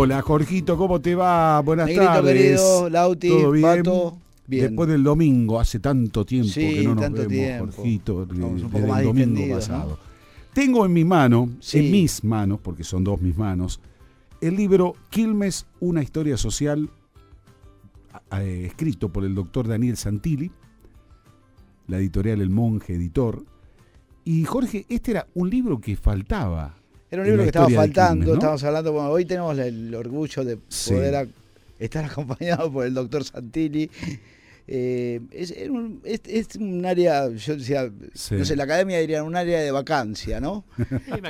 Hola, Jorgito, ¿cómo te va? Buenas Negrito tardes. querido, Lauti, ¿Todo bien? Pato, bien. Después del domingo, hace tanto tiempo Sí, que no nos vemos, tiempo. Jorgito, un poco desde el domingo pasado. Tengo en mi mano, Sí. en mis manos, porque son dos mis manos, el libro Quilmes, una historia social, eh, escrito por el doctor Daniel Santilli, la editorial El Monje Editor. Y Jorge, este era un libro que faltaba. Era un libro que estaba faltando, Quilmes, ¿no? estamos hablando, bueno, hoy tenemos el orgullo de Sí. poder estar acompañado por el doctor Santilli. Eh, es, un, es, es un área, yo decía, Sí. no sé, la academia diría un área de vacancia, ¿no? Sí,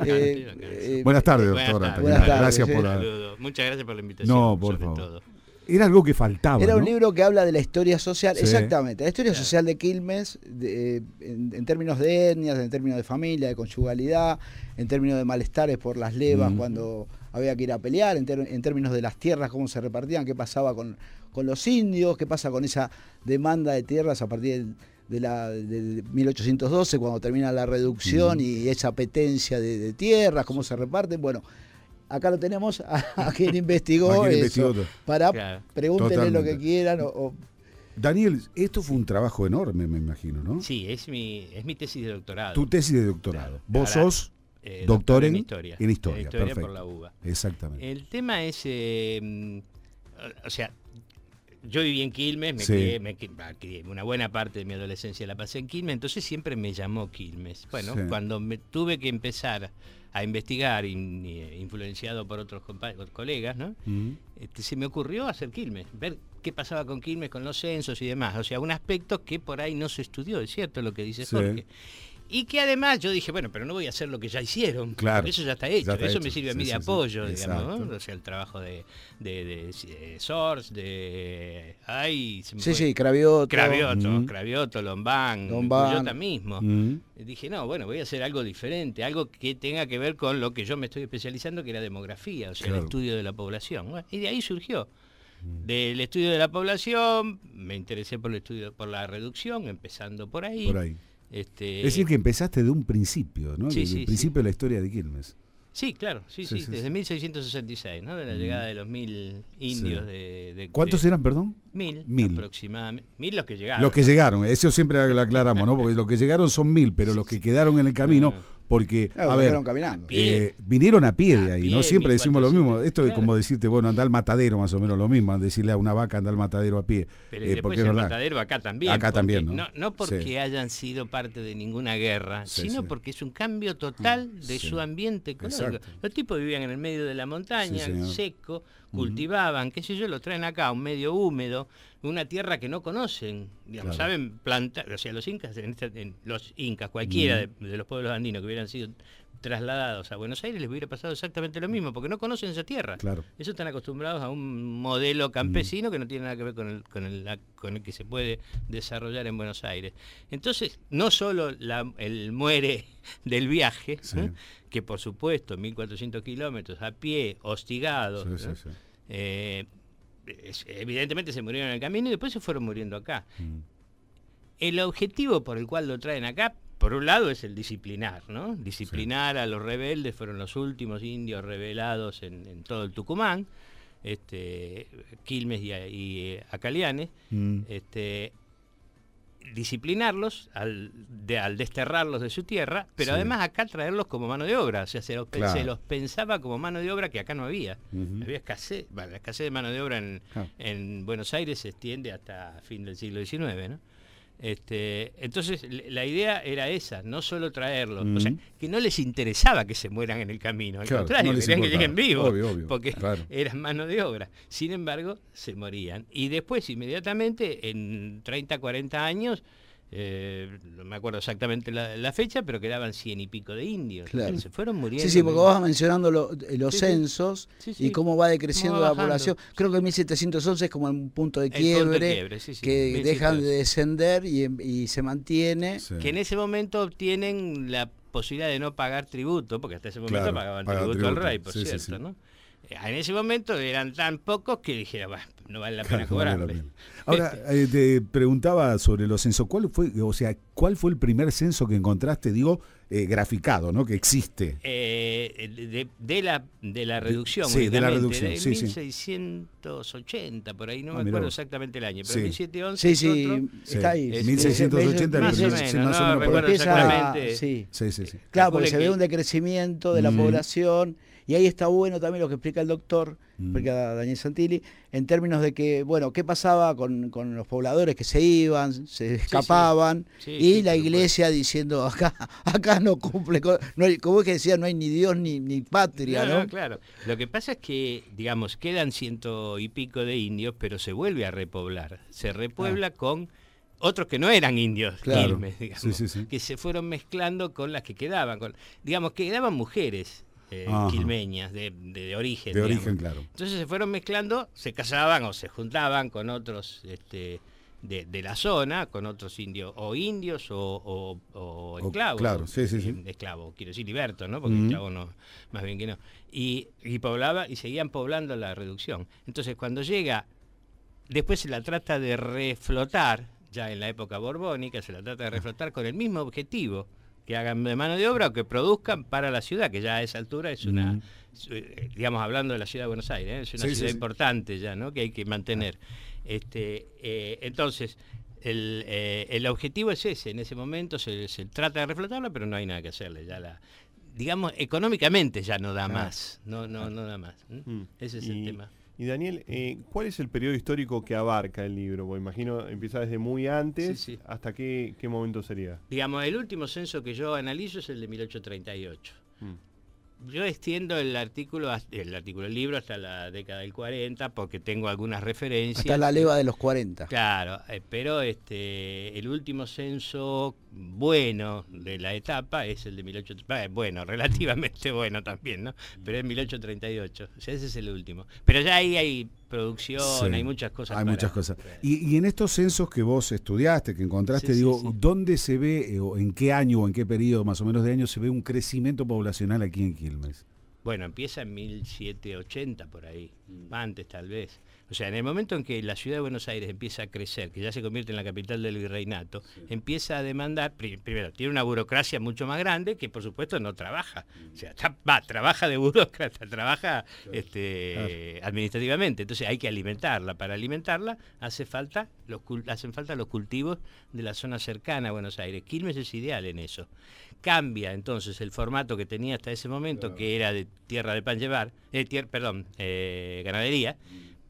Eh, eh, Buenas tardes, Buenas doctora. tardes. Buenas tardes, Gracias sí. por Un la- saludo. Muchas gracias por la invitación. No, por favor. todo. Era algo que faltaba. Era un ¿no? libro que habla de la historia social, Sí. exactamente, la historia social de Quilmes, de- en, en términos de etnias, en términos de familia, de conyugalidad, en términos de malestares por las levas Mm. cuando había que ir a pelear, en, ter- en términos de las tierras, cómo se repartían, qué pasaba con, con los indios, qué pasa con esa demanda de tierras a partir del- de, la, de 1812, cuando termina la reducción Mm. y esa apetencia de, de tierras, cómo se reparten. Bueno, acá lo tenemos a, a quien investigó A quien eso, investigó para Claro. pregúntenle lo que quieran o- o Daniel, esto fue un trabajo enorme, me imagino, ¿no? Sí, es mi, es mi tesis de doctorado. Tu tesis de doctorado. Claro. Vos Ahora, sos Eh, doctor en- historia. en historia, Historia perfecto. por la UBA. exactamente. El tema es, eh, o sea, yo viví en Quilmes, me Sí. crié, me crié, una buena parte de mi adolescencia la pasé en Quilmes, entonces siempre me llamó Quilmes. Bueno, Sí. cuando me tuve que empezar a investigar, in- eh, influenciado por otros colegas, ¿no? Mm. este, se me ocurrió hacer Quilmes, ver qué pasaba con Quilmes, con los censos y demás. O sea, un aspecto que por ahí no se estudió, es cierto lo que dice Sí. Jorge. Y que además yo dije, bueno, pero no voy a hacer lo que ya hicieron. Claro. porque Eso ya está hecho. Ya está eso hecho. me sirve a mí Sí, de sí, sí. apoyo, digamos, ¿no? O sea, el trabajo de, de, de, eh, Source, de... Ay, se me Sí, fue. sí, Cravioto. Cravioto, Mm. Cravioto, Lombán, Lombán. Mismo. Mm. Dije, no, bueno, voy a hacer algo diferente, algo que tenga que ver con lo que yo me estoy especializando, que era demografía, o sea, Claro. el estudio de la población. Bueno, y de ahí surgió. Del estudio de la población, me interesé por el estudio, por la reducción, empezando por ahí. Por ahí. Este, Es decir, que empezaste de un principio, ¿no? Sí, Desde sí, el principio de la historia de Quilmes. Sí, claro, sí, Sí, desde 1666, ¿no? De la llegada de los mil indios de, de- ¿Cuántos de- eran, perdón? Mil, Mil. aproximadamente. Mil los que llegaron. Los que llegaron, eso siempre lo aclaramos, ¿no? Porque los que llegaron son mil, pero los que quedaron en el camino, porque, Claro, a ver, fueron caminando. Pie. eh, vinieron a pie de A ahí, pie, ¿no? Siempre decimos lo 1400. mismo. Esto es como decirte, bueno, anda al matadero, más o menos lo mismo, decirle a una vaca anda al matadero a pie. Pero Eh, después porque el matadero acá también. Acá también, ¿no? No, no porque Sí. hayan sido parte de ninguna guerra, Sí, sino sí. porque es un cambio total de Sí. su ambiente ecológico. Exacto. Los tipos vivían en el medio de la montaña, seco, cultivaban, qué sé yo, lo traen acá, un medio húmedo, una tierra que no conocen, digamos, Claro. saben plantar, o sea, los incas, en esta- en los incas, cualquiera de, de los pueblos andinos que hubieran sido trasladados a Buenos Aires les hubiera pasado exactamente lo mismo, porque no conocen esa tierra. Claro. Ellos están acostumbrados a un modelo campesino que no tiene nada que ver con el, con el, la- con el que se puede desarrollar en Buenos Aires. Entonces, no solo la- el muere del viaje, Sí. ¿eh? que por supuesto 1.400 kilómetros a pie, hostigados, Sí, ¿no? sí, sí. Eh, evidentemente se murieron en el camino y después se fueron muriendo acá. Mm. El objetivo por el cual lo traen acá, por un lado, es el disciplinar, ¿no? Disciplinar a los rebeldes, fueron los últimos indios rebelados en, en todo el Tucumán, este, Quilmes y, y, eh, Acalianes, Mm. este, disciplinarlos al, de- al desterrarlos de su tierra, pero Sí. además acá traerlos como mano de obra, o sea, se los, Claro. se los pensaba como mano de obra que acá no había. Había escasez, bueno, la escasez de mano de obra en Buenos Aires se extiende hasta fin del siglo XIX, ¿no? Este, entonces la idea era esa, no solo traerlos, o sea, Ujú. que no les interesaba que se mueran en el camino, al Claro, contrario, no querían que lleguen vivos, Obvio, obvio, porque claro. eran mano de obra. Sin embargo, se morían. Y después, inmediatamente, en 30, 40 años, eh, no me acuerdo exactamente la, la fecha, pero quedaban cien y pico de indios. Claro. Se fueron muriendo. Sí, sí, porque vos vas mencionando lo- eh, los Sí, censos Sí, y cómo va decreciendo Cómo va la población. Creo que 1711 es como un punto de El punto de quiebre, quiebre, sí, sí, que 1711. dejan de descender y, y se mantiene. Sí. que en ese momento obtienen la posibilidad de no pagar tributo, porque hasta ese momento Claro, pagaban tributo, tributo, al rey, por cierto, sí. ¿no? Eh, En ese momento eran tan pocos que dijera, "Bah, no vale la pena Claro, vale la cobrarle. pena. Ahora, eh, te preguntaba sobre los censos. ¿Cuál fue, o sea, cuál fue el primer censo que encontraste, digo, eh, graficado, ¿no? Que existe. Eh, de, de, la, de la reducción. Sí, de la reducción. De sí, 1680, por ahí, no Ah, me acuerdo exactamente el año, pero Sí. 1711 Sí, sí, otro. está ahí. Es Sí, 1680 Más o menos, más o menos recuerdo exactamente. sí. Sí, sí, sí. Claro, porque se ve un decrecimiento de la Mm. población y ahí está bueno también lo que explica el doctor, Mm. explica Daniel Santilli, en términos de que, bueno, ¿qué pasaba con, con los pobladores que se iban, se escapaban? Sí, y sí, la iglesia diciendo, acá acá no cumple, con- no hay, como es que decía, no hay ni Dios ni, ni patria, No, ¿no? no, claro. Lo que pasa es que, digamos, quedan ciento y pico de indios, pero se vuelve a repoblar. Se repuebla con otros que no eran indios, Ah. Claro. quilmes, digamos, Sí, sí, sí. que se fueron mezclando con las que quedaban. Con, digamos, que quedaban mujeres eh, quilmeñas de, de- de origen. De digamos. origen, claro. Entonces se fueron mezclando, se casaban o se juntaban con otros este, de, de la zona, con otros indios, o indios o, o- o O- esclavos. claro, sí, sí, sí. Eh, Esclavo, quiero decir liberto, ¿no? Porque Ujú. esclavo no, más bien que no. Y, y poblaba, y seguían poblando la reducción. Entonces cuando llega, después se la trata de reflotar, ya en la época borbónica, se la trata de reflotar con el mismo objetivo, que hagan de mano de obra o que produzcan para la ciudad, que ya a esa altura es una, eh, digamos, hablando de la ciudad de Buenos Aires, ¿eh? es una Sí, ciudad sí. importante ya, ¿no? Que hay que mantener. Este, eh, entonces, el, eh, el objetivo es ese, en ese momento se, se trata de reflotarla, pero no hay nada que hacerle, ya la digamos económicamente ya no da más, no no no da más. ¿m? Mm. Ese es y, el tema. Y Daniel, eh, ¿cuál es el periodo histórico que abarca el libro? Porque imagino empieza desde muy antes, Sí, sí. ¿hasta qué, qué momento sería? Digamos, el último censo que yo analizo es el de 1838. Mm. Yo extiendo el artículo, el artículo del libro hasta la década del 40 porque tengo algunas referencias. Hasta la leva de los 40. Claro, eh, pero este el último censo bueno de la etapa es el de 1838. Bueno, relativamente bueno también, ¿no? Pero es 1838. O sea, ese es el último. Pero ya ahí hay producción, Sí. hay muchas cosas. Hay para- muchas cosas. Y, y en estos censos que vos estudiaste, que encontraste, Sí, digo, sí. ¿dónde se ve, eh, o en qué año o en qué periodo más o menos de años se ve un crecimiento poblacional aquí en Quilmes? Bueno, empieza en 1780 por ahí, antes tal vez. O sea, en el momento en que la ciudad de Buenos Aires empieza a crecer, que ya se convierte en la capital del virreinato, empieza a demandar, pri- primero, tiene una burocracia mucho más grande que por supuesto no trabaja. O sea, está- va, trabaja de burócrata, trabaja este, administrativamente. Entonces hay que alimentarla. Para alimentarla hace falta los, hacen falta los cultivos de la zona cercana a Buenos Aires. Quilmes es ideal en eso. Cambia entonces el formato que tenía hasta ese momento, que era de tierra de pan llevar, eh, tier- perdón, eh, ganadería,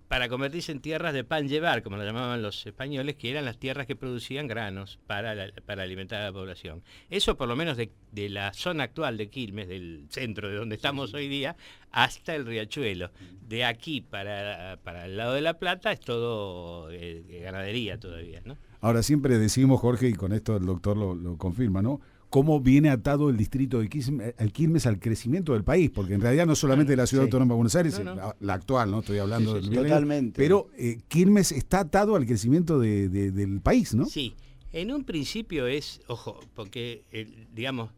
para convertirse en tierras de pan llevar, como lo llamaban los españoles, que eran las tierras que producían granos para, la- para alimentar a la población. Eso por lo menos de, de la zona actual de Quilmes, del centro de donde estamos hoy día, hasta el riachuelo. De aquí para, para el lado de La Plata es todo eh, ganadería todavía, ¿no? Ahora siempre decimos, Jorge, y con esto el doctor lo, lo confirma, ¿no? Cómo viene atado el distrito de Quilmes, al Quilmes al crecimiento del país, porque en realidad no solamente la ciudad Sí. autónoma de Buenos Aires, No, no. La, la actual, ¿no? Estoy hablando Sí, sí, del Totalmente. Pero eh, Quilmes está atado al crecimiento de- de- del país, ¿no? Sí, en un principio es, ojo, porque eh, digamos,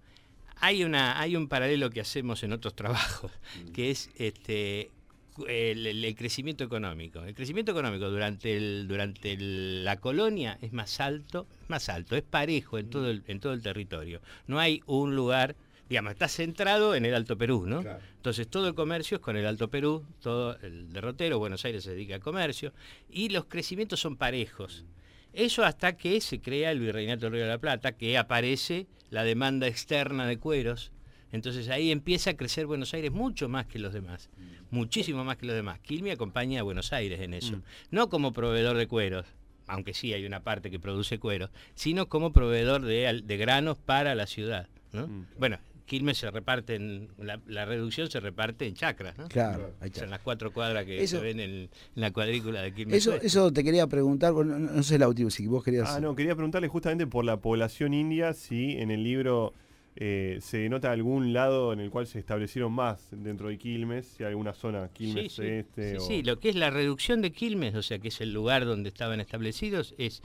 hay una, hay un paralelo que hacemos en otros trabajos, que es este el, el- el crecimiento económico. El crecimiento económico durante el, durante la colonia es más alto, más alto, es parejo en todo el, en todo el territorio. No hay un lugar, digamos, está centrado en el Alto Perú, ¿no? Claro. Entonces todo el comercio es con el Alto Perú, todo el derrotero, Buenos Aires se dedica al comercio, y los crecimientos son parejos. Eso hasta que se crea el Virreinato del Río de la Plata, que aparece la demanda externa de cueros. Entonces ahí empieza a crecer Buenos Aires mucho más que los demás, muchísimo más que los demás. Quilmes acompaña a Buenos Aires en eso, Mm. no como proveedor de cueros, aunque sí hay una parte que produce cueros, sino como proveedor de, al- de granos para la ciudad. ¿no? Mm. Bueno, Quilmes se reparte, en, la, la reducción se reparte en chacras, ¿no? Claro, O sea, está. en las cuatro cuadras que Eso- se ven en, en la cuadrícula de Quilmes. Eso, Oeste. eso te quería preguntar, no, no sé la última, si vos querías... Ah, no, quería preguntarle justamente por la población india, si en el libro eh, se denota algún lado en el cual se establecieron más dentro de Quilmes, si hay alguna zona Quilmes sí, sí. este Sí, o... sí, lo que es la reducción de Quilmes, o sea, que es el lugar donde estaban establecidos, es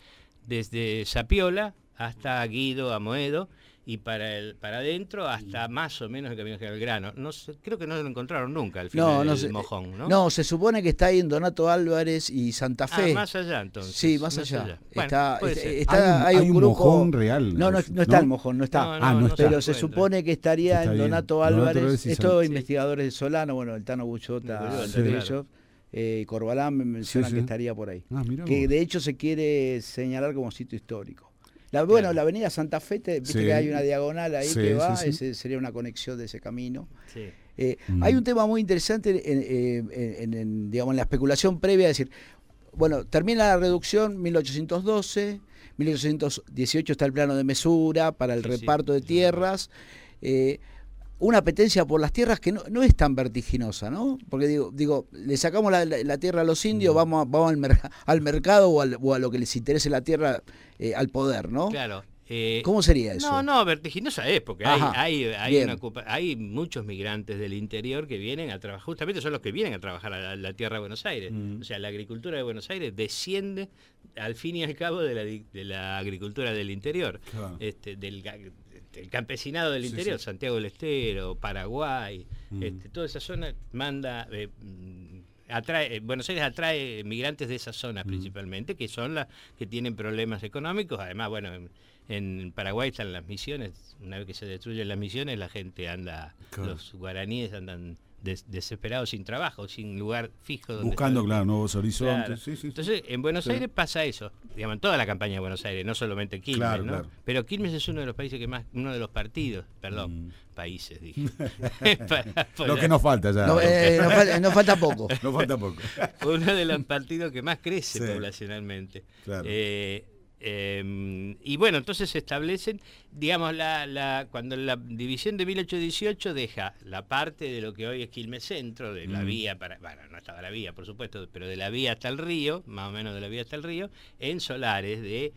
desde Sapiola hasta Guido, Amoedo, y para el para adentro hasta más o menos el Camino General Grano. No sé, creo que no lo encontraron nunca al final No, no del sé. mojón, ¿no? No, se supone que está ahí en Donato Álvarez y Santa Ah, Fe. más allá entonces. sí, más allá. Bueno, está, puede está- hay un, hay un grupo. mojón real. No, no, no está el mojón, no está. No, Ah, no está. Pero se se supone que estaría Está en. Donato Álvarez, estos Sí. investigadores de Solano, bueno, el Tano Buchota, entre claro. ellos, eh, Corbalán me mencionan Sí, que sí. estaría por ahí. Ah, que de hecho se quiere señalar como sitio histórico. La, bueno, la avenida Santa Fe, te- viste Sí. que hay una diagonal ahí Sí, que va, sí. ese sería una conexión de ese camino. Sí. Eh, Mm. Hay un tema muy interesante en, en- en- en, digamos, en la especulación previa, es decir, bueno, termina la reducción 1812, 1818 está el plano de mesura para el Sí, sí, reparto de sí. tierras, eh, una apetencia por las tierras que no, no es tan vertiginosa, ¿no? Porque digo, digo le sacamos la, la- la tierra a los indios, vamos, a- vamos al, mer- al mercado o, al- o a lo que les interese la tierra, eh, al poder, ¿no? Claro. eh, ¿Cómo sería eso? No, no, vertiginosa es, porque hay, Ajá, hay, hay, una hay muchos migrantes del interior que vienen a trabajar, justamente son los que vienen a trabajar a la, la tierra de Buenos Aires. Mm. O sea, la agricultura de Buenos Aires desciende al fin y al cabo de la, de la agricultura del interior, Claro. este, del, ga- del campesinado del Sí, interior, sí. Santiago del Estero, Paraguay, Mm. este, toda esa zona manda... eh, mm, Atrae, eh, Buenos Aires atrae migrantes de esa zona Mm. principalmente, que son las que tienen problemas económicos. Además, bueno, en, en Paraguay están las misiones. Una vez que se destruyen las misiones, la gente anda, Claro. los guaraníes andan des- desesperados sin trabajo, sin lugar fijo. Donde Buscando, estar. claro, nuevos horizontes. Claro. Sí, sí, sí. Entonces, en Buenos Sí. Aires pasa eso, digamos, en toda la campaña de Buenos Aires, no solamente Quilmes, Claro, ¿no? claro. Pero Quilmes es uno de los países que más, uno de los partidos, perdón, Mm. países, dije. Para- Lo que nos falta ya. No, eh, nos, falta, nos falta poco. Nos falta poco. uno de los partidos que más crece Sí. poblacionalmente. Claro. Eh, eh, y bueno, entonces se establecen, digamos, la, la, cuando la división de 1818 deja la parte de lo que hoy es Quilmes Centro, de la Mm. vía para, bueno, no estaba la vía, por supuesto, pero de la vía hasta el río, más o menos de la vía hasta el río, en solares de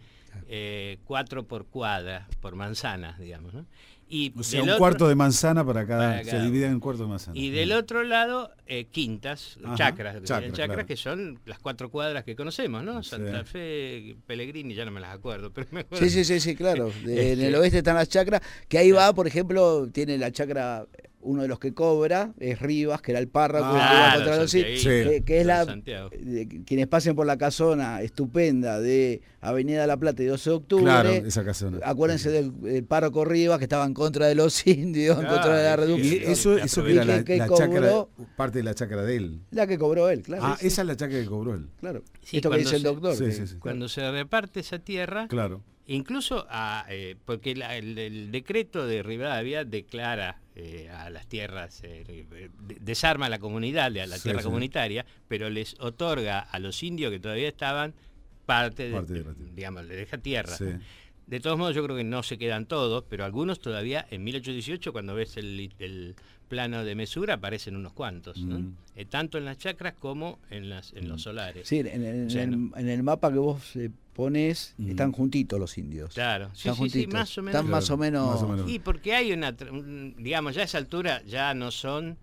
eh, cuatro por cuadra, por manzanas, digamos. ¿no? Y O sea, un otro- cuarto de manzana para cada. para Se divide en cuarto de manzana. y del otro lado, eh, quintas, Ajá, chacras, chacras, serían chacras, claro. que son las cuatro cuadras que conocemos, ¿no? Sí. Santa Fe, Pellegrini, ya no me las acuerdo, pero me acuerdo. Sí, sí, sí, sí, claro. De- En el Este- oeste están las chacras, que ahí va, por ejemplo, tiene la chacra, uno de los que cobra, es Rivas, que era el párroco Ah, que contra los Santiago, Sí. que, que es la de- quienes pasen por la casona estupenda de Avenida La Plata y 12 de octubre. Claro, esa casona. Acuérdense del, del párroco Rivas que estaba en contra de los indios, en contra de la Y reducción. eso, eso era la, que la cobró- chacra, parte de la chacra de él. La que cobró él, claro. ah, sí, esa es la chacra que cobró él. claro. Sí, Esto que cuando dice el se- doctor. Sí, que- sí, sí. Cuando se reparte esa tierra, Claro. incluso a, eh, porque la- el, el decreto de Rivadavia declara eh, a las tierras, eh, de- desarma a la comunidad, a la Sí, tierra sí. comunitaria, pero les otorga a los indios que todavía estaban parte de, Parte de la tierra. digamos, le deja tierra. Sí. De todos modos, yo creo que no se quedan todos, pero algunos todavía, en 1818, cuando ves el, el plano de mesura, aparecen unos cuantos, ¿no? Mm. Eh, tanto en las chacras como en, las, en los solares. Sí, en, en- O sea, en- no- en el mapa que vos eh, pones, Mm. están juntitos los indios. Claro, Están sí, sí, juntitos. más o menos. Están más o menos. más o menos. Y porque hay una, digamos, ya a esa altura ya no son,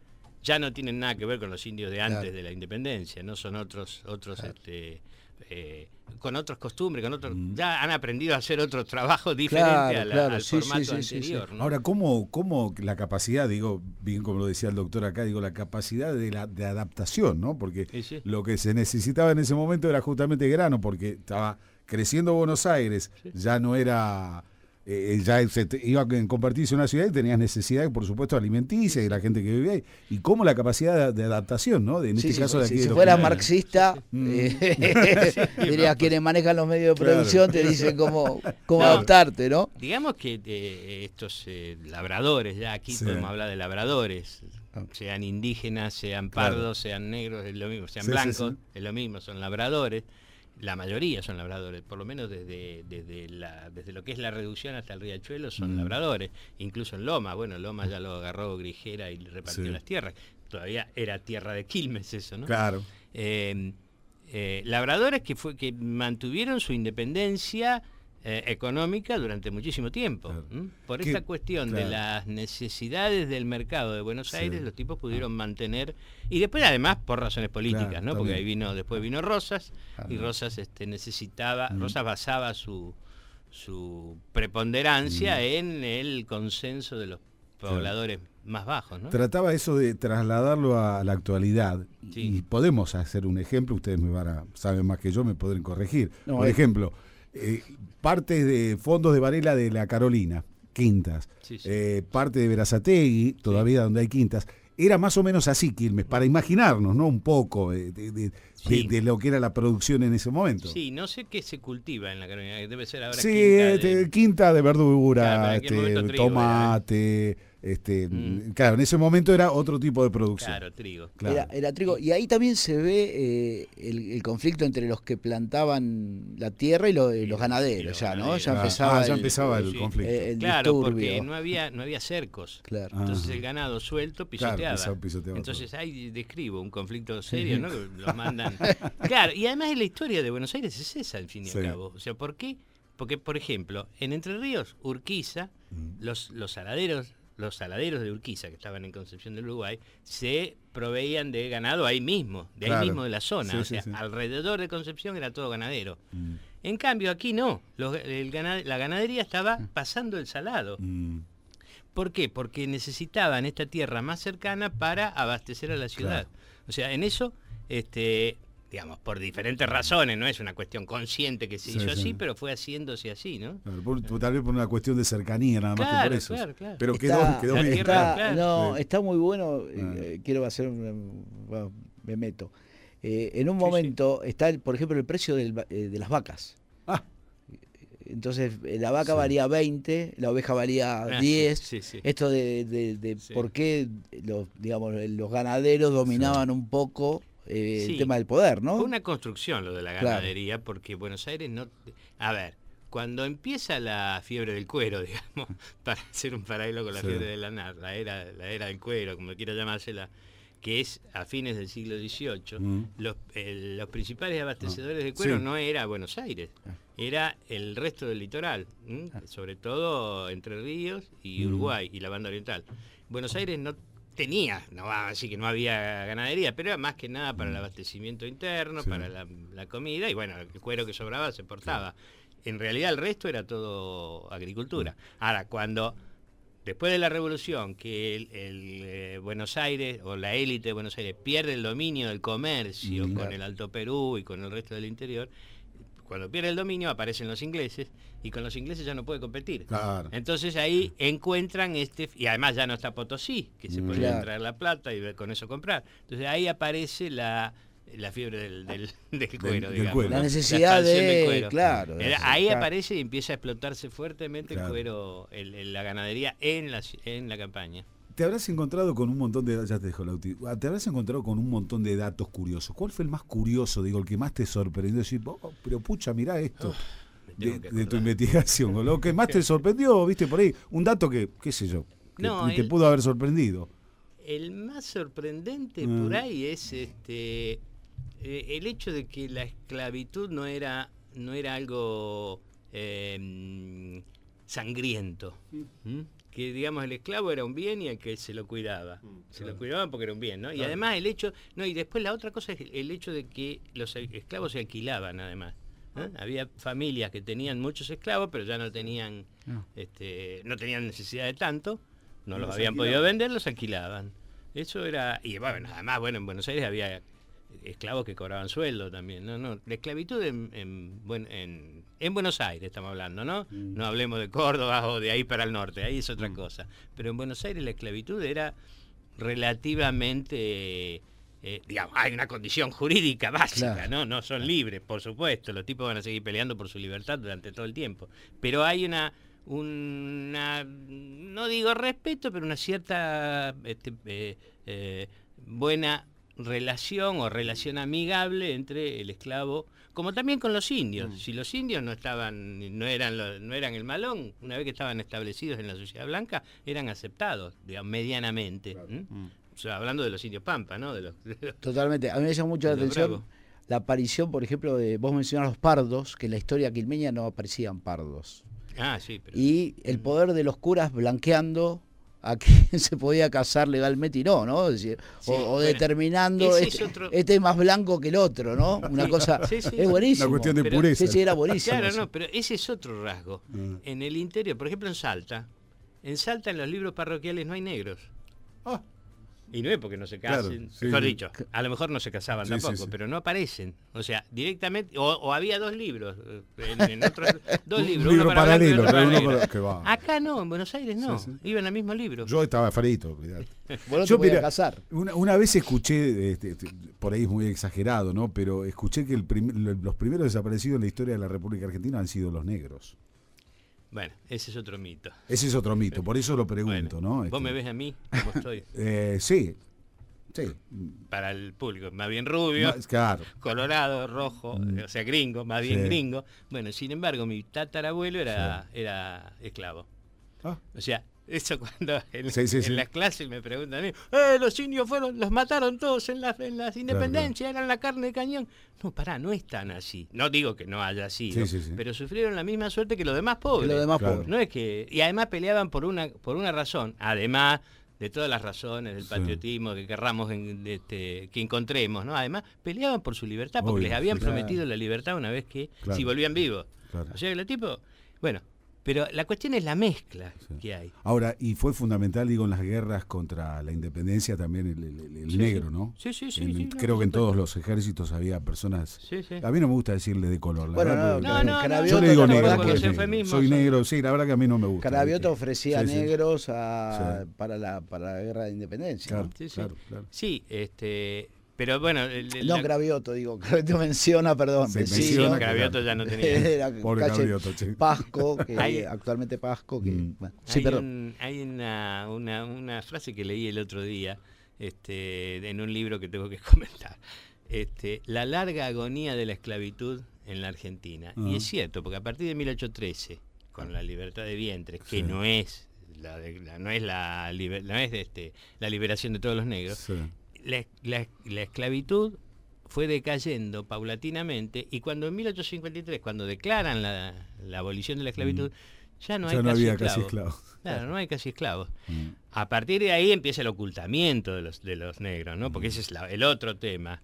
ya no tienen nada que ver con los indios de antes Claro. de la independencia, no son otros, otros, Claro. este, eh, con otras costumbres, con otros, Mm. ya han aprendido a hacer otro trabajo diferente Claro, a la- claro, al sí, formato sí, sí, sí. anterior. ¿no? Ahora, ¿cómo, ¿cómo la capacidad, digo, bien como lo decía el doctor acá, digo, la capacidad de, la, de adaptación, ¿no? Porque lo que se necesitaba en ese momento era justamente grano, porque estaba creciendo Buenos Aires, ya no era, eh, ya se te- iba a convertirse en una ciudad y tenías necesidad, por supuesto, alimenticia y la gente que vivía ahí. Y cómo la capacidad de, de adaptación, ¿no? De, en Sí, este sí, caso de aquí si de fuera marxista, eh, diría quienes manejan los medios de Claro. producción te dicen cómo, cómo No. adaptarte, ¿no? Digamos que eh, estos eh, labradores, ya aquí Sí. podemos hablar de labradores, Ah. sean indígenas, sean Claro. pardos, sean negros, es lo mismo, sean Sí, sí, blancos, sí. es lo mismo, son labradores. La mayoría son labradores, por lo menos desde, desde, la, desde lo que es la reducción hasta el riachuelo son Mm. labradores. Incluso en Loma, bueno, Loma ya lo agarró Grigera y le repartió Sí. las tierras. Todavía era tierra de Quilmes eso, ¿no? Claro. eh, eh, labradores que fue que mantuvieron su independencia eh, económica durante muchísimo tiempo. Por esta cuestión de las necesidades del mercado de Buenos Sí. Aires, los tipos pudieron mantener y después además por razones políticas, Claro, ¿no? Porque ahí vino después vino Rosas y. Rosas este necesitaba Mm. Rosas basaba su su preponderancia Mm. en el consenso de los pobladores más bajos, ¿no? Trataba eso de trasladarlo a la actualidad Sí. y podemos hacer un ejemplo, ustedes me van a, saben más que yo, me podrán corregir. No, Por ejemplo, eh, partes de fondos de Varela de la Carolina, quintas, Sí, sí. eh, parte de Verazategui, todavía donde hay quintas. Era más o menos así, Quilmes, para imaginarnos, ¿no? Un poco de, de- Sí. de- de lo que era la producción en ese momento. Sí, no sé qué se cultiva en la Carolina, debe ser ahora Sí, quinta de- este, quinta de verdura, Claro, en aquel este, tomate, este, Mm. claro, en ese momento era otro tipo de producción. Claro, trigo. Claro. Era, era trigo. Y ahí también se ve eh, el, el conflicto entre los que plantaban la tierra y, lo- y los y ganaderos, los ya, ¿no? Ya Ah, empezaba, ah, ya el, empezaba el sí. conflicto. eh, el Claro, disturbio. porque no había, no había cercos. Claro. Entonces Ajá. el ganado suelto pisoteaba. Entonces ahí describo un conflicto serio, ¿no? Los mandan. Claro, y además la historia de Buenos Aires es esa, al fin y Sí. al cabo. O sea, ¿por qué? Porque, por ejemplo, en Entre Ríos, Urquiza, Mm. los, los saladeros, los saladeros de Urquiza, que estaban en Concepción del Uruguay, se proveían de ganado ahí mismo, de ahí Claro. mismo de la zona. Sí, o sea, sí. alrededor de Concepción era todo ganadero. Mm, En cambio, aquí no. Los- el gana- la ganadería estaba pasando el salado. mm, ¿Por qué? Porque necesitaban esta tierra más cercana para abastecer a la ciudad. Claro. O sea, en eso, este, digamos, por diferentes razones, no es una cuestión consciente que se Sí, hizo sí. así, pero fue haciéndose así, ¿no? claro, por- tal vez por una cuestión de cercanía, nada más que por eso. claro, claro. Pero quedó, Está- quedó tierra- está- claro. no, está muy bueno. Ah. eh, quiero hacer un- bueno, me meto. Eh, en un Sí, sí. momento está, el, por ejemplo, el precio del eh, de las vacas. Ah, Entonces, la vaca Sí. valía 20, la oveja valía Ah, 10. sí, sí, sí. Esto de, de- de Sí. por qué los, digamos, los ganaderos dominaban un poco eh, Sí. el tema del poder, ¿no? Fue una construcción lo de la Claro. ganadería, porque Buenos Aires no... A ver, cuando empieza la fiebre del cuero, digamos, para hacer un paralelo con la Sí. fiebre de la nar, la era, la era del cuero, como quiera llamársela, que es a fines del siglo XVIII, Mm. los, el- los principales abastecedores de cuero Sí. no era Buenos Aires, era el resto del litoral, ¿m? sobre todo Entre Ríos y Mm. Uruguay y la banda oriental. Buenos Aires no tenía, no vamos a decir que no había ganadería, pero era más que nada para el abastecimiento interno, Mm. Sí. para la, la comida y bueno, el cuero que sobraba se portaba. En realidad el resto era todo agricultura. Mm. Ahora, cuando después de la revolución, que el, el, eh, Buenos Aires o la élite de Buenos Aires pierde el dominio del comercio Mm, con el Alto Perú y con el resto del interior, cuando pierde el dominio aparecen los ingleses y con los ingleses ya no puede competir. claro. Entonces ahí encuentran este, y además ya no está Potosí, que se Mm. podía Claro. traer la plata y con eso comprar. Entonces ahí aparece la, la fiebre del, del, del cuero, del digamos. cuero. La necesidad expansión del de, cuero. claro. De ahí aparece y empieza a explotarse fuertemente Claro. el cuero, el- el- la ganadería en la, en la campaña. Te habrás encontrado con un montón de. Ya te dejo, Lauti. Ah, Te habrás encontrado con un montón de datos curiosos. ¿Cuál fue el más curioso, digo, el que más te sorprendió? Decir, "Oh, pero pucha, mirá esto. Me de, tu investigación. Lo que más te sorprendió, viste, por ahí. Un dato que, qué sé yo, que No, te el- pudo haber sorprendido. El más sorprendente Mm. por ahí es este eh, el hecho de que la esclavitud no era no era algo eh, sangriento. ¿Mm? Que digamos el esclavo era un bien y el que se lo cuidaba. Se lo cuidaban porque era un bien, ¿no? Y además el hecho, no, y después la otra cosa es el hecho de que los esclavos se alquilaban además. ¿eh? Había familias que tenían muchos esclavos, pero ya no tenían, No. este, no tenían necesidad de tanto, no los Los habían podido vender, los alquilaban. Eso era, y bueno, además, bueno, en Buenos Aires había esclavos que cobraban sueldo también, ¿no? no la esclavitud en, en, buen- en, en Buenos Aires estamos hablando, ¿no? No hablemos de Córdoba o de ahí para el norte, ahí es otra cosa. Pero en Buenos Aires la esclavitud era relativamente, eh, digamos, hay una condición jurídica básica, Claro. ¿no? No son libres, por supuesto, los tipos van a seguir peleando por su libertad durante todo el tiempo. Pero hay una, una no digo respeto, pero una cierta este, eh, eh, buena relación o relación amigable entre el esclavo, como también con los indios. Si los indios no estaban, no eran, no eran el malón, una vez que estaban establecidos en la sociedad blanca, eran aceptados, digamos, medianamente. ¿m? O sea, hablando de los indios pampa, ¿no? De los, de los- Totalmente. A mí me llama mucho la atención bravos. la aparición, por ejemplo, de vos mencionás los pardos, que en la historia quilmeña no aparecían pardos. Ah, sí, pero Y el poder de los curas blanqueando a quién se podía casar legalmente y no, ¿no? Es decir, Sí, o, o bueno, determinando es este, otro- este es más blanco que el otro, ¿no? Una cosa Sí, sí. es buenísimo. Una cuestión de Pero- pureza. Sí, sí, era buenísimo. Claro, no, pero ese es otro rasgo. Mm. En el interior, por ejemplo en Salta, en Salta en los libros parroquiales no hay negros. Ah, Y no es porque no se Claro, casen, sí. mejor dicho, a lo mejor no se casaban Sí, tampoco, sí, pero no aparecen. O sea, directamente, o, o había dos libros, eh, en, en otros, dos Un libros, libro uno para paralelo, para uno negro. para- que va. Acá no, en Buenos Aires no, iban al mismo libro. yo estaba frito. no Yo, mira, casar. Una, una vez escuché, este, este, por ahí es muy exagerado, ¿no? Pero escuché que el prim- lo- los primeros desaparecidos en la historia de la República Argentina han sido los negros. Bueno, ese es otro mito. Ese es otro mito, por eso lo pregunto, Bueno, ¿no? Vos Este, me ves a mí, como estoy, eh, sí, sí. para el público, más bien rubio. Más- claro. colorado, rojo, Mm. o sea, gringo, más bien Sí. gringo. Bueno, sin embargo, mi tatarabuelo era, era esclavo. Ah, O sea, eso cuando en, Sí, sí, en sí. las clases me preguntan a mí, "Eh, los indios fueron, los mataron todos en las, en las independencias, eran la carne de cañón. No, pará, no es tan así. No digo que no haya sido, Sí, sí, sí. pero sufrieron la misma suerte que los demás pobres. Los demás Claro. pobres. No es que y además peleaban por una por una razón, además de todas las razones del Sí. patriotismo que querramos en- este, que encontremos, ¿no? Además peleaban por su libertad porque Obvio, les habían prometido la libertad una vez que Claro. si volvían vivos. Claro. O sea que los tipos, bueno, pero la cuestión es la mezcla Sí. que hay. Ahora, y fue fundamental, digo, en las guerras contra la independencia también el, el- el Sí, negro, sí. ¿no? Sí, sí, sí, En- sí, no, creo que en todos los ejércitos había personas... Sí, sí. A mí no me gusta decirle de color, la Bueno, verdad, no, No, no, Yo le digo ¿te negro que soy negro, sí, la verdad que a mí no me gusta. Carabioto ¿viste? ofrecía Sí, sí. negros a- Sí. para, la, para la guerra de independencia. Claro, ¿no? Sí, sí. claro, claro. Sí, este, pero bueno, el- el- No, la- Cravioto, digo, Cravioto menciona, perdón, Sí, menciona Cravioto ya no tenía. Era Pobre calle che. Pasco, que Hay- actualmente Pasco, que Mm. bueno, sí, hay perdón. un- hay una, una, una frase que leí el otro día este, en un libro que tengo que comentar. Este, la larga agonía de la esclavitud en la Argentina. Ah. Y es cierto, porque a partir de 1813, con la libertad de vientres, que Sí. no es la, no es la, liber- no es este, la liberación de todos los negros, Sí. La, la- la esclavitud fue decayendo paulatinamente y cuando en 1853, cuando declaran la, la abolición de la esclavitud, ya no hay Mm. ya no casi había esclavos. casi esclavos. Claro, no hay casi esclavos. Mm. A partir de ahí empieza el ocultamiento de los, de los negros, ¿no? Mm. Porque ese es la- el otro tema.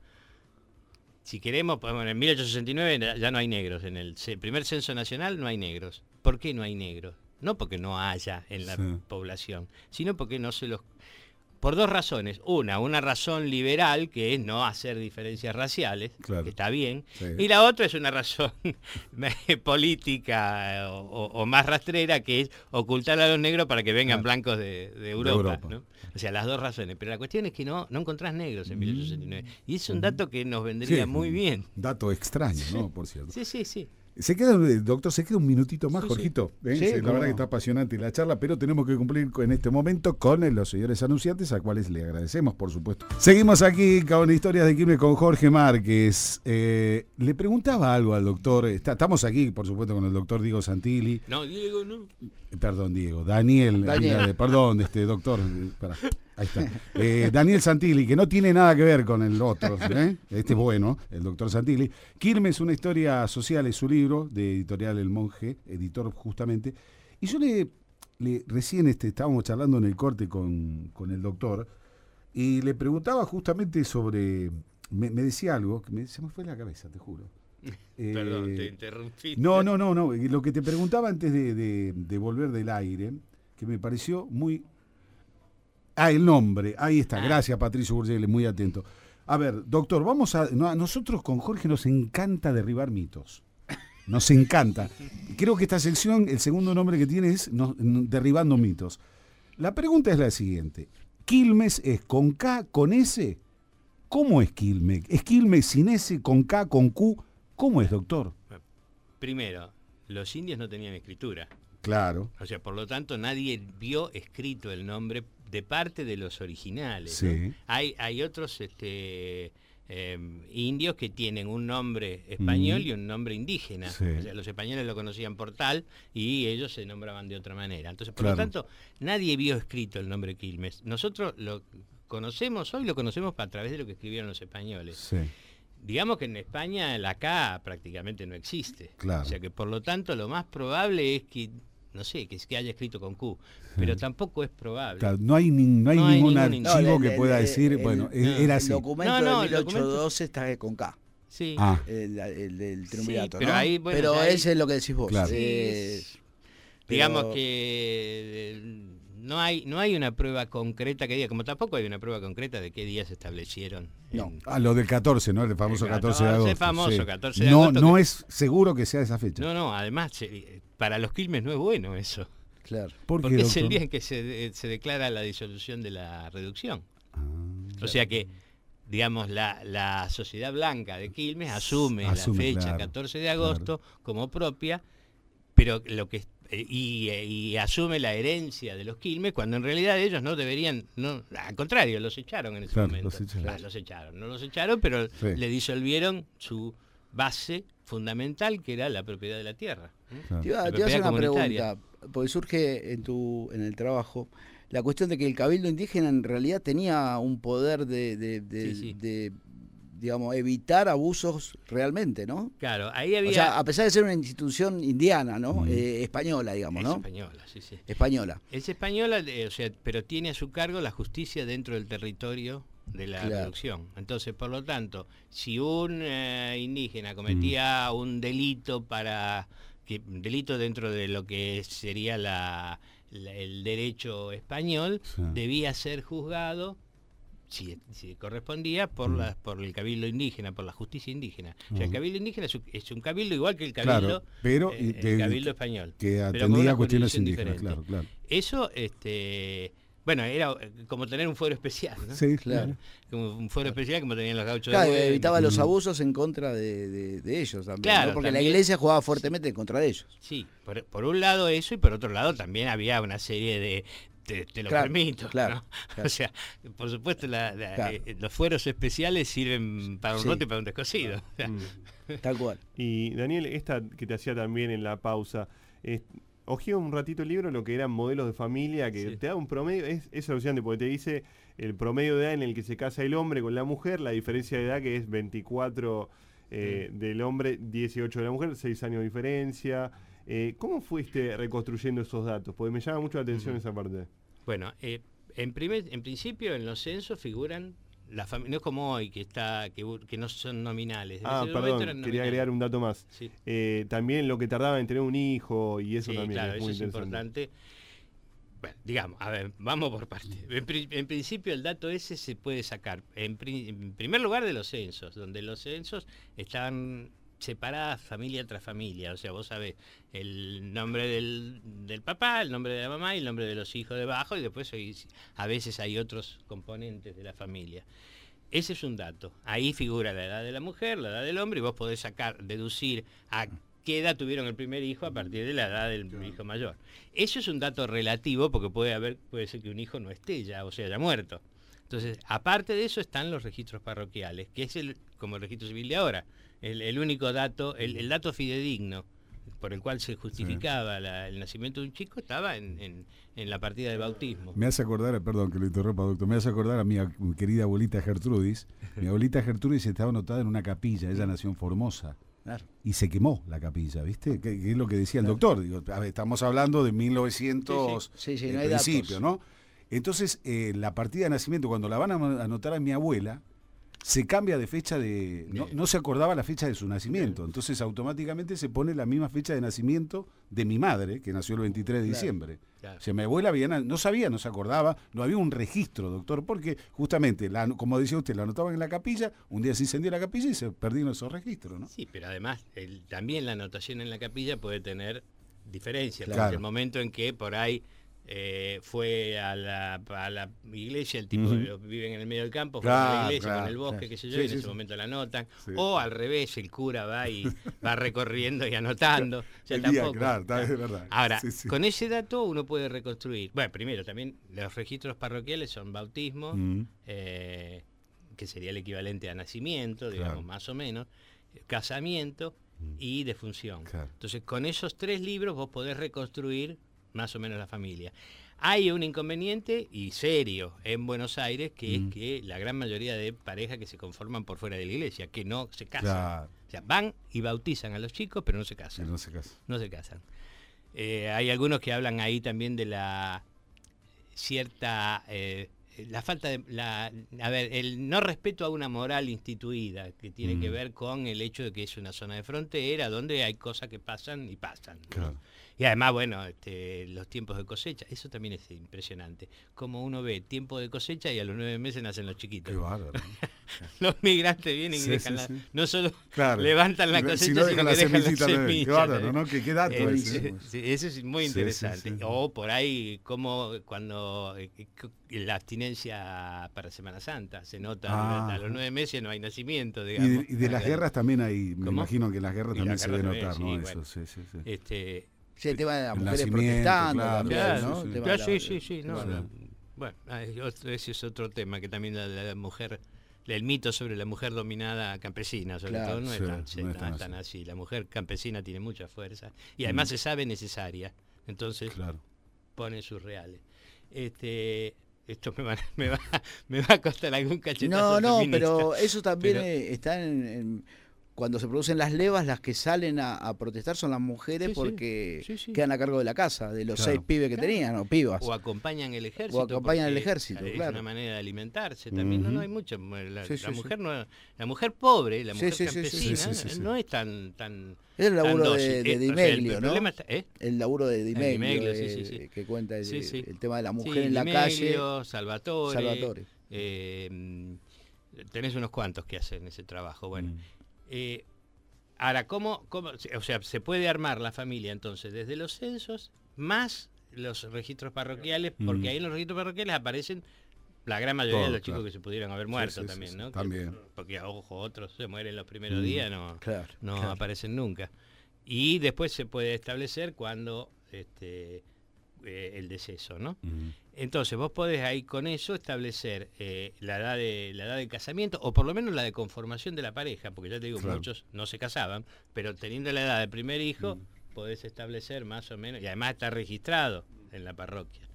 Si queremos, pues, bueno, en 1869 ya- no hay negros. En el primer censo nacional no hay negros. ¿Por qué no hay negros? No porque no haya en la Sí. población, sino porque no se los... Por dos razones. Una, una razón liberal, que es no hacer diferencias raciales, Claro. que está bien. Sí. Y la otra es una razón política o, más rastrera, que es ocultar a los negros para que vengan Claro. blancos de, de Europa. Europa. ¿no? O sea, las dos razones. Pero la cuestión es que no, no encontrás negros en 1869. Y es un Mm. dato que nos vendría Sí, muy bien. Dato extraño, ¿no? Por cierto. Sí, sí, sí. Se queda, eh, doctor, se queda un minutito más, Sí, sí. Jorgito. ¿eh? Sí, Sí, la verdad que está apasionante la charla, pero tenemos que cumplir en este momento con eh, los señores anunciantes, a cuales le agradecemos, por supuesto. Seguimos aquí con Historias de Quilmes con Jorge Márquez. Eh, le preguntaba algo al doctor, está- estamos aquí, por supuesto, con el doctor Diego Santilli. No, Diego, no. Perdón, Diego. Daniel. Daniel. eh, perdón, este doctor. ahí está. Eh, Daniel Santilli, que no tiene nada que ver con el otro. ¿eh? Este es bueno, el doctor Santilli. Quilmes, una historia social, es su libro, de editorial El Monje, editor justamente. Y yo le, le- recién este, estábamos charlando en el corte con, con el doctor y le preguntaba justamente sobre. Me, me decía algo que me- se me fue la cabeza, te juro. Perdón, Eh, te interrumpí. no, no, no, no. Lo que te preguntaba antes de, de- de volver del aire, que me pareció muy. Ah, el nombre. Ahí está. Ah. Gracias, Patricio Gurgel, muy atento. A ver, doctor, vamos a. no, a nosotros con Jorge nos encanta derribar mitos. Nos encanta. Creo que esta sección, el segundo nombre que tiene es no- Derribando mitos. La pregunta es la siguiente. ¿Quilmes es con K, con S? ¿Cómo es Quilmes? ¿Es Quilmes sin S, con K, con Q? ¿Cómo es, doctor? Primero, los indios no tenían escritura. Claro. O sea, por lo tanto, nadie vio escrito el nombre de parte de los originales. Sí. ¿no? Hay, hay otros este, eh, indios que tienen un nombre español Mm. y un nombre indígena. Sí. O sea, los españoles lo conocían por tal y ellos se nombraban de otra manera. Entonces, por Claro. lo tanto, nadie vio escrito el nombre Quilmes. Nosotros lo conocemos hoy, lo conocemos a través de lo que escribieron los españoles. Sí. Digamos que en España la K prácticamente no existe. Claro. O sea que por lo tanto lo más probable es que no sé, que, que haya escrito con Q, pero tampoco es probable. Claro, no hay, ni- no hay No hay ningún archivo No, que el- pueda el- decir, el- bueno, el- era El así. documento No, no, de el documento- 1812 está con K. Sí. Ah, El, del triunvirato, pero ¿no? ahí, bueno, pero ahí- ese es lo que decís vos. Claro. Sí, es- digamos pero- que no hay no hay una prueba concreta que diga, como tampoco hay una prueba concreta de qué días se establecieron. No. en- Ah, lo del 14, ¿no? El famoso El 14 de 14, agosto. famoso sí. 14 de no, agosto No que- es seguro que sea esa fecha. No, no, además se- para los Quilmes no es bueno eso. Claro. ¿Por qué, Porque es el día en que se, se declara la disolución de la reducción. Ah, O sea que, digamos, la, la sociedad blanca de Quilmes asume, Asume, la fecha claro, 14 de agosto como propia, pero lo que eh, y, eh, y asume la herencia de los Quilmes cuando en realidad ellos no deberían, no, al contrario, los echaron en ese Claro, momento. los echaron. Ah, los echaron, no los echaron, pero Sí. le disolvieron su base fundamental que era la propiedad de la tierra. claro. Te iba, La te iba a hacer una pregunta, porque surge en tu en el trabajo la cuestión de que el cabildo indígena en realidad tenía un poder de, de- de- Sí, sí. de, digamos, evitar abusos realmente, ¿no? Claro, ahí había... O sea, a pesar de ser una institución indiana, ¿no? Mm. Eh, española, digamos, es ¿no? española, sí, sí. Española. Es española, eh, o sea, pero tiene a su cargo la justicia dentro del territorio de la Claro. reducción. Entonces, por lo tanto, si un eh, indígena cometía Mm. un delito para que delito dentro de lo que sería la, la- el derecho español, Sí. debía ser juzgado si, si correspondía por Mm. la, por el cabildo indígena, por la justicia indígena. O sea, el Ujú. cabildo indígena es un, es un cabildo igual que el Claro, cabildo, pero, eh, el cabildo español. Que atendía cuestiones indígenas, claro, claro. Eso, este, bueno, era eh, como tener un fuero especial, ¿no? Sí, Claro. Como un fuero especial como tenían los gauchos Claro, de evitaba los Mm. abusos en contra de, de- de ellos también. Claro, ¿no? Porque la iglesia jugaba fuertemente en contra de ellos. Sí, por, por un lado eso y por otro lado también había una serie de... Te, te lo Claro, permito, claro, ¿no? claro. O sea, por supuesto la- la- Claro. eh, los fueros especiales sirven para un Sí. roto y para un descosido. Mm. Tal cual. Y Daniel, esta que te hacía también en la pausa, es, ojeo un ratito el libro, lo que eran modelos de familia, que Sí. te da un promedio, es, es alucinante porque te dice el promedio de edad en el que se casa el hombre con la mujer, la diferencia de edad que es 24 eh, del hombre, 18 de la mujer, 6 años de diferencia. Eh, ¿Cómo fuiste reconstruyendo esos datos? Porque me llama mucho la atención esa parte. Bueno, eh, en, primer, en principio en los censos figuran las familias, no es como hoy que está que, no son nominales. Ah, perdón, quería nominales. agregar un dato más. Sí. Eh, también lo que tardaba en tener un hijo y eso Sí, también claro, es eso muy es importante. Bueno, digamos, a ver, vamos por partes. En, pri- en principio el dato ese se puede sacar, en, pri- en primer lugar, de los censos, donde los censos estaban separadas familia tras familia. O sea, vos sabés el nombre del, del papá, el nombre de la mamá y el nombre de los hijos debajo, y después hay- a veces hay otros componentes de la familia. Ese es un dato. Ahí figura la edad de la mujer, la edad del hombre, y vos podés sacar, deducir a qué edad tuvieron el primer hijo a partir de la edad del hijo mayor. Eso es un dato relativo porque puede haber, puede ser que un hijo no esté ya, o sea, haya muerto. Entonces, aparte de eso están los registros parroquiales, que es el, como el registro civil de ahora, el, el único dato, el, el dato fidedigno por el cual se justificaba la- el nacimiento de un chico estaba en, en- en la partida del bautismo. Me hace acordar, perdón que lo interrumpa, doctor, me hace acordar a mi a- querida abuelita Gertrudis. Mi abuelita Gertrudis estaba anotada en una capilla, ella nació en Formosa. Claro. Y se quemó la capilla, ¿viste? Que, que es lo que decía el doctor. Digo, a ver, estamos hablando de 1900 Sí, sí, no hay principio, datos. ¿no? Entonces, eh, la partida de nacimiento, cuando la van a anotar a mi abuela, se cambia de fecha de... No, no se acordaba la fecha de su nacimiento. Entonces, automáticamente se pone la misma fecha de nacimiento de mi madre, que nació el 23 de diciembre. Claro. O sea, mi abuela había no sabía, no se acordaba, no había un registro, doctor, porque justamente, la, como decía usted, la anotaban en la capilla, un día se incendió la capilla y se perdieron esos registros, ¿no? Sí, pero además el- también la anotación en la capilla puede tener diferencias. Claro. El momento en que por ahí eh, fue a la, a la iglesia, el tipo Ujú. lo- viven en el medio del campo, fue Claro, a la iglesia claro, con el bosque, claro. qué sé yo, Sí, y en sí, ese sí. momento la anotan. O al revés, el cura va y va recorriendo y anotando. O sea, El tampoco- está- es verdad. Ahora, con ese dato uno puede reconstruir. Bueno, primero, también los registros parroquiales son bautismo, eh, que sería el equivalente a nacimiento, digamos, más o menos, casamiento y defunción. Entonces, con esos tres libros vos podés reconstruir más o menos la familia. Hay un inconveniente y serio en Buenos Aires, que Mm. es que la gran mayoría de parejas que se conforman por fuera de la iglesia, que no se casan. Claro, O sea, van y bautizan a los chicos, pero no se casan. no se casa. No se casan. Eh, hay algunos que hablan ahí también de la cierta eh, la falta de la a ver el no respeto a una moral instituida que tiene que Mm. ver con el hecho de que es una zona de frontera donde hay cosas que pasan y pasan ¿no? Y además bueno este, los tiempos de cosecha eso también es impresionante como uno ve tiempo de cosecha y a los nueve meses nacen los chiquitos Qué bárbaro. los migrantes vienen Sí, y dejan sí, la- sí. no solo Claro. levantan la Si no cosecha dejan sino la que dejan la semillita, ¿no? Qué bárbaro, ¿no? Qué, qué dato Eh, ese. eso es muy interesante. O por ahí, como cuando eh, eh, la abstinencia para Semana Santa se nota Ah. a los nueve meses no hay nacimiento, Y digamos. de, y de las guerras también hay, me ¿Cómo? imagino que en las guerras Y también las se debe notar, ¿no? sí, Eso, bueno. sí, sí, sí. Este, Sí, el tema de las mujeres protestando claro, también, claro, ¿no? sí, sí. la- sí, sí, sí, no, Claro. no. Bueno, ah, es otro- ese es otro tema que también la, la mujer, el mito sobre la mujer dominada campesina, sobre Claro, todo, no, sí, es, tan, no es tan es tan así. así. La mujer campesina tiene mucha fuerza y además se sabe necesaria. Entonces, Claro. pone sus reales. Este, esto me va, me va, me va a costar algún cachetazo. No, no, pero eso también Pero- está en, en- cuando se producen las levas, las que salen a, a protestar son las mujeres Sí, porque sí, sí. quedan a cargo de la casa, de los Claro. seis pibes que Claro. tenían, o pibas. O acompañan el ejército. acompañan el ejército, Es claro. una manera de alimentarse también. No, no hay mucho. La, Sí, sí, la sí. mujer no, la mujer pobre, la mujer sí, sí, sí, campesina, sí, sí, sí, sí. no es tan tan. Es el laburo tan de, de Eh, o Di sea, el Meglio, ¿no? está- ¿eh? El laburo de Di Meglio, Meglio, sí, eh, sí, sí. que cuenta el, Sí, sí. el tema de la mujer Sí, en la calle. Salvatore. Salvatore. eh, tenés unos cuantos que hacen ese trabajo. Bueno, Mm. Eh, ahora, ¿cómo, cómo, o sea, se puede armar la familia entonces desde los censos más los registros parroquiales, porque Mm. ahí en los registros parroquiales aparecen la gran mayoría Todo, de los chicos claro. que se pudieron haber muerto sí, sí, también, sí, ¿no? Que- también. porque, ojo, otros se mueren los primeros Mm. días, no, Claro, no claro. aparecen nunca. Y después se puede establecer cuando este, eh, el deceso, ¿no? Entonces vos podés ahí con eso establecer eh, la, edad de, la edad de casamiento o por lo menos la de conformación de la pareja, porque ya te digo, Claro. muchos no se casaban, pero teniendo la edad del primer hijo podés establecer más o menos, y además está registrado en la parroquia.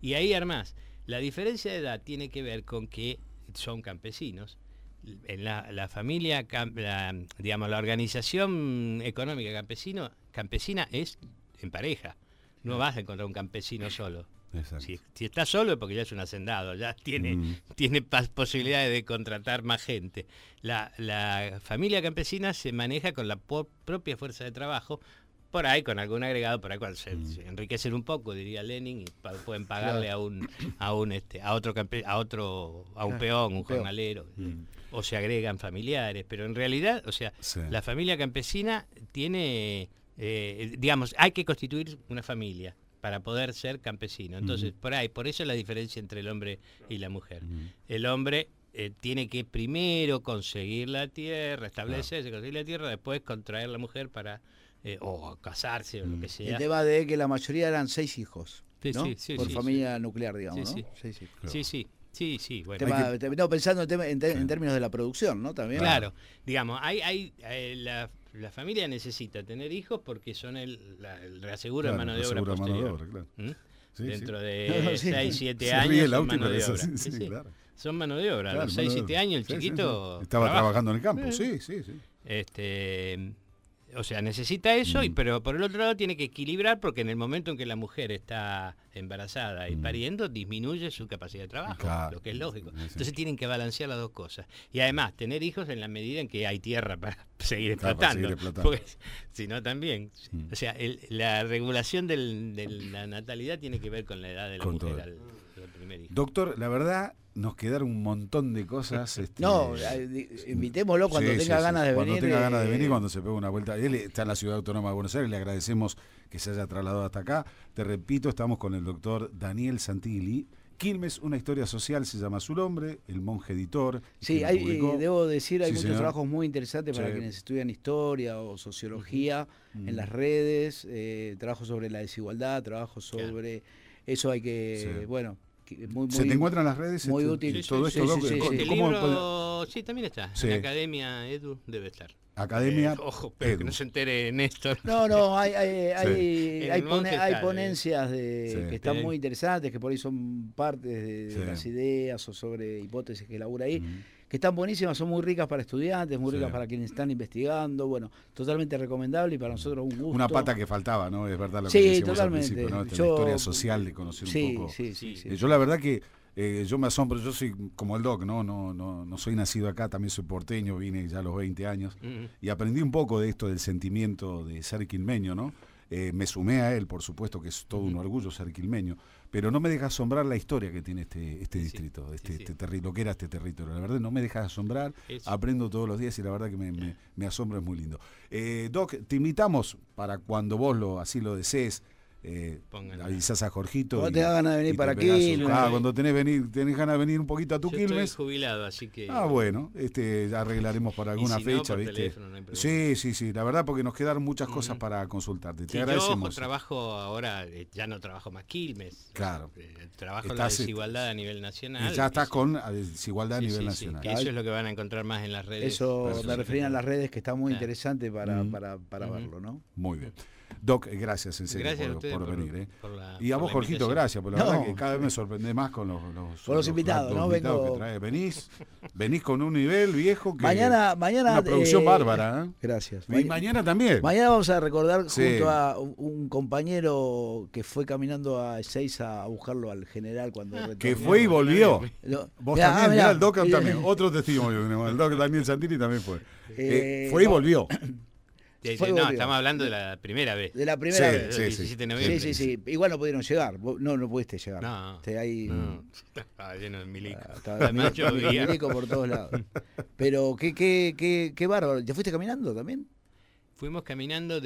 Y ahí armás, la diferencia de edad tiene que ver con que son campesinos. En la, la familia, la, digamos, la organización económica campesino, campesina es en pareja. No vas a encontrar un campesino solo. Si, si está solo es porque ya es un hacendado, ya tiene, Mm. tiene posibilidades de contratar más gente. La, la familia campesina se maneja con la propia fuerza de trabajo, por ahí con algún agregado, por ahí cuando se, Mm. se enriquecen un poco, diría Lenin, y pa- pueden pagarle a un a un este a otro a otro a un peón, un un peón. jornalero, Mm. o se agregan familiares, pero en realidad, o sea, Sí. la familia campesina tiene, eh, digamos, hay que constituir una familia para poder ser campesino. Entonces, por ahí, por eso es la diferencia entre el hombre y la mujer. El hombre eh, tiene que primero conseguir la tierra, establecerse, conseguir la tierra, después contraer la mujer para, eh, o casarse o lo que El sea. tema de que la mayoría eran seis hijos, Sí, ¿no? sí, sí, Por sí, familia nuclear, digamos, Sí, ¿no? Claro. Sí, sí, sí, sí, bueno. Tema- te- no, pensando en, tema- en te- en términos de la producción, ¿no? También. Claro, digamos, hay, hay, eh, la, la familia necesita tener hijos porque son el, la, el reaseguro de Claro, mano de obra asegura mano de posterior. obra, claro. ¿Mm? Sí, Dentro sí. de No, no, sí. 6, 7 Se años son mano de obra. claro. Son mano de obra. a los mano 6, de 7 obra. años el chiquito. Estaba trabaja. trabajando en el campo, sí, sí, sí. Este, o sea, necesita eso, y, Mm. pero por el otro lado tiene que equilibrar porque en el momento en que la mujer está embarazada y Mm. pariendo, disminuye su capacidad de trabajo, Claro. lo que es lógico. Sí. Entonces tienen que balancear las dos cosas. Y además, tener hijos en la medida en que hay tierra para seguir Claro, para explotando. porque si no, también. Mm. O sea, el- la regulación del- de la natalidad tiene que ver con la edad de la Con mujer al primer hijo. Doctor, la verdad, nos quedaron un montón de cosas. este, No, eh, invitémoslo cuando Sí, tenga sí, sí. ganas de cuando venir. tenga ganas de eh, venir, cuando se pegue una vuelta. Él está en la Ciudad Autónoma de Buenos Aires, le agradecemos que se haya trasladado hasta acá. Te repito, estamos con el doctor Daniel Santilli. Quilmes, una historia social, se llama su nombre, el monje editor. Sí, hay, eh, debo decir, hay Sí, muchos señor. trabajos muy interesantes para Sí. quienes estudian historia o sociología Mm. en las redes, eh, trabajo sobre la desigualdad, trabajo Claro. sobre eso hay que, Sí. bueno, muy, ¿Se te encuentran en las redes? muy este, útil. Todo Sí, esto, sí, doc- sí, ¿cómo- sí. El cómo puede- libro, sí, también está. Sí. En la Academia Edu debe estar. Academia. Eh, ojo, pero que no se entere Néstor. No, no, hay, hay, hay, hay pone- está, ponencias de, Sí. que están Sí. muy interesantes, que por ahí son partes de, de Sí. las ideas o sobre hipótesis que labura ahí, Mm. Que están buenísimas, son muy ricas para estudiantes, muy Sí. ricas para quienes están investigando, bueno, totalmente recomendable y para nosotros un gusto. Una pata que faltaba, ¿no? Es verdad lo Sí, que decíamos totalmente. al principio, ¿no? Esta Yo- la historia social de conocer sí, un poco. sí, sí. Eh, Yo la verdad que eh, yo me asombro, yo soy como el Doc, ¿no? No, no, no soy nacido acá, también soy porteño, vine ya a los 20 años y aprendí un poco de esto del sentimiento de ser quilmeño, ¿no? Eh, me sumé a él, por supuesto que es todo un orgullo ser quilmeño, pero no me deja asombrar la historia que tiene este, este Sí, distrito, sí, este, sí. este terri- lo que era este territorio. La verdad no me deja asombrar, Eso. aprendo todos los días y la verdad que me, me, me asombra, es muy lindo. Eh, Doc, te invitamos para cuando vos lo así lo desees. Eh, avisás a Jorgito. Cuando tengas ganas de venir para Quilmes. Ah, cuando tenés, venir, tenés ganas de venir un poquito a tu Yo estoy Quilmes. jubilado, así que. Ah, bueno, este, ya arreglaremos para Y alguna si fecha, por ¿viste? teléfono, no hay problema. sí, sí, sí, la verdad porque nos quedaron muchas cosas para consultarte. Te Sí, yo agradecemos. trabajo ahora, eh, ya no trabajo más Quilmes. Claro. Eh, trabajo en la Estás, eh, desigualdad a nivel nacional. y ya estás Eso- con desigualdad sí, a nivel sí, sí, nacional. que eso es lo que van a encontrar más en las redes. Eso Eso me sí. referían a las redes que está muy Claro. interesante para, Mm. para, para verlo, ¿no? Muy bien. Doc, gracias en serio Gracias por, ustedes por por- venir. ¿eh? por la- y a vos, Jorgito, gracias, por la No. verdad que cada vez me sorprende más con los, los, Con los invitados, los ¿no? invitados Vengo- que traes. Venís, venís con un nivel viejo que Mañana, mañana. una producción eh, bárbara. ¿eh? Gracias. Y Ma- mañana también. Mañana vamos a recordar Sí. junto a un, un compañero que fue caminando a Ezeiza a buscarlo al general cuando Ah, que fue y volvió. Lo- Vos Mirá, también, ah, mirá, mirá. el Doc también. Otro testimonio. El Doc Daniel Santini también fue. Eh, Eh, fue y no. volvió. Sí, Fue sí, no, estamos hablando de la primera vez. De la primera Sí, vez. sí, El sí. 17 de Sí, noviembre. sí, sí. Igual no pudieron llegar. No, no pudiste llegar. No. Te- ahí, No, estaba lleno de milico. ah, estaba milico- llovía. milico por todos lados. Pero qué, qué, qué, qué bárbaro. ¿Te fuiste caminando también? Fuimos caminando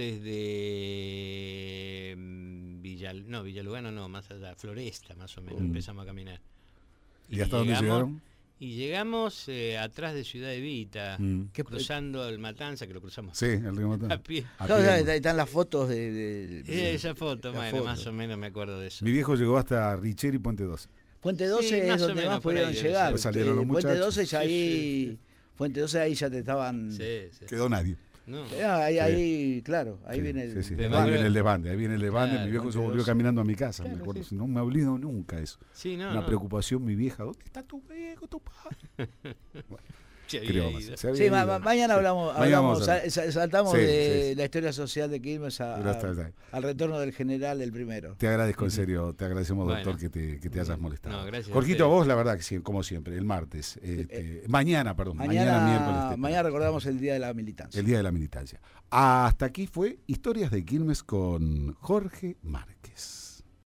desde mm, Villal, no, Villalugano no, más allá, Floresta más o menos, Mm. empezamos a caminar. ¿Y hasta dónde llegaron? Y llegamos eh, atrás de Ciudad Evita, Mm. ¿Qué- cruzando el Matanza, que lo cruzamos Sí, el río Matán. a pie. A pie. ahí están las fotos de. de- de- esa foto, bueno, foto. más o menos me acuerdo de eso. Mi viejo llegó hasta Richeri Puente 12. Puente 12 Sí, es más o donde menos más pudieron llegar. Salieron los Puente muchachos. 12 ya Sí, ahí. sí, Puente 12 ahí ya te estaban. Sí, sí. Quedó nadie. No. Ah, ahí, Sí. ahí, claro, ahí Sí, viene el. sí, de Ahí viene el desbande, ahí viene el. Claro, mi viejo se volvió 12. caminando a mi casa, Claro, me acuerdo. sí. No me olvido nunca eso. Sí, no, Una no. preocupación mi vieja. ¿Dónde está tu viejo, tu padre? Se Sí, había ma- ido. ma- mañana Sí. hablamos, Mañana hablamos saltamos Sí, de sí, sí. la historia social de Quilmes a- Pero está- a- está. al retorno del general el primero. Te agradezco en serio, te agradecemos, Bueno. doctor, que te, que te hayas molestado. No, gracias a Jorgito, a ustedes. vos, la verdad que sí, como siempre, el martes. este, mañana, perdón, mañana, Mañana, miércoles. te- mañana recordamos el Día de la Militancia. el día de la militancia. Hasta aquí fue Historias de Quilmes con Jorge Márquez.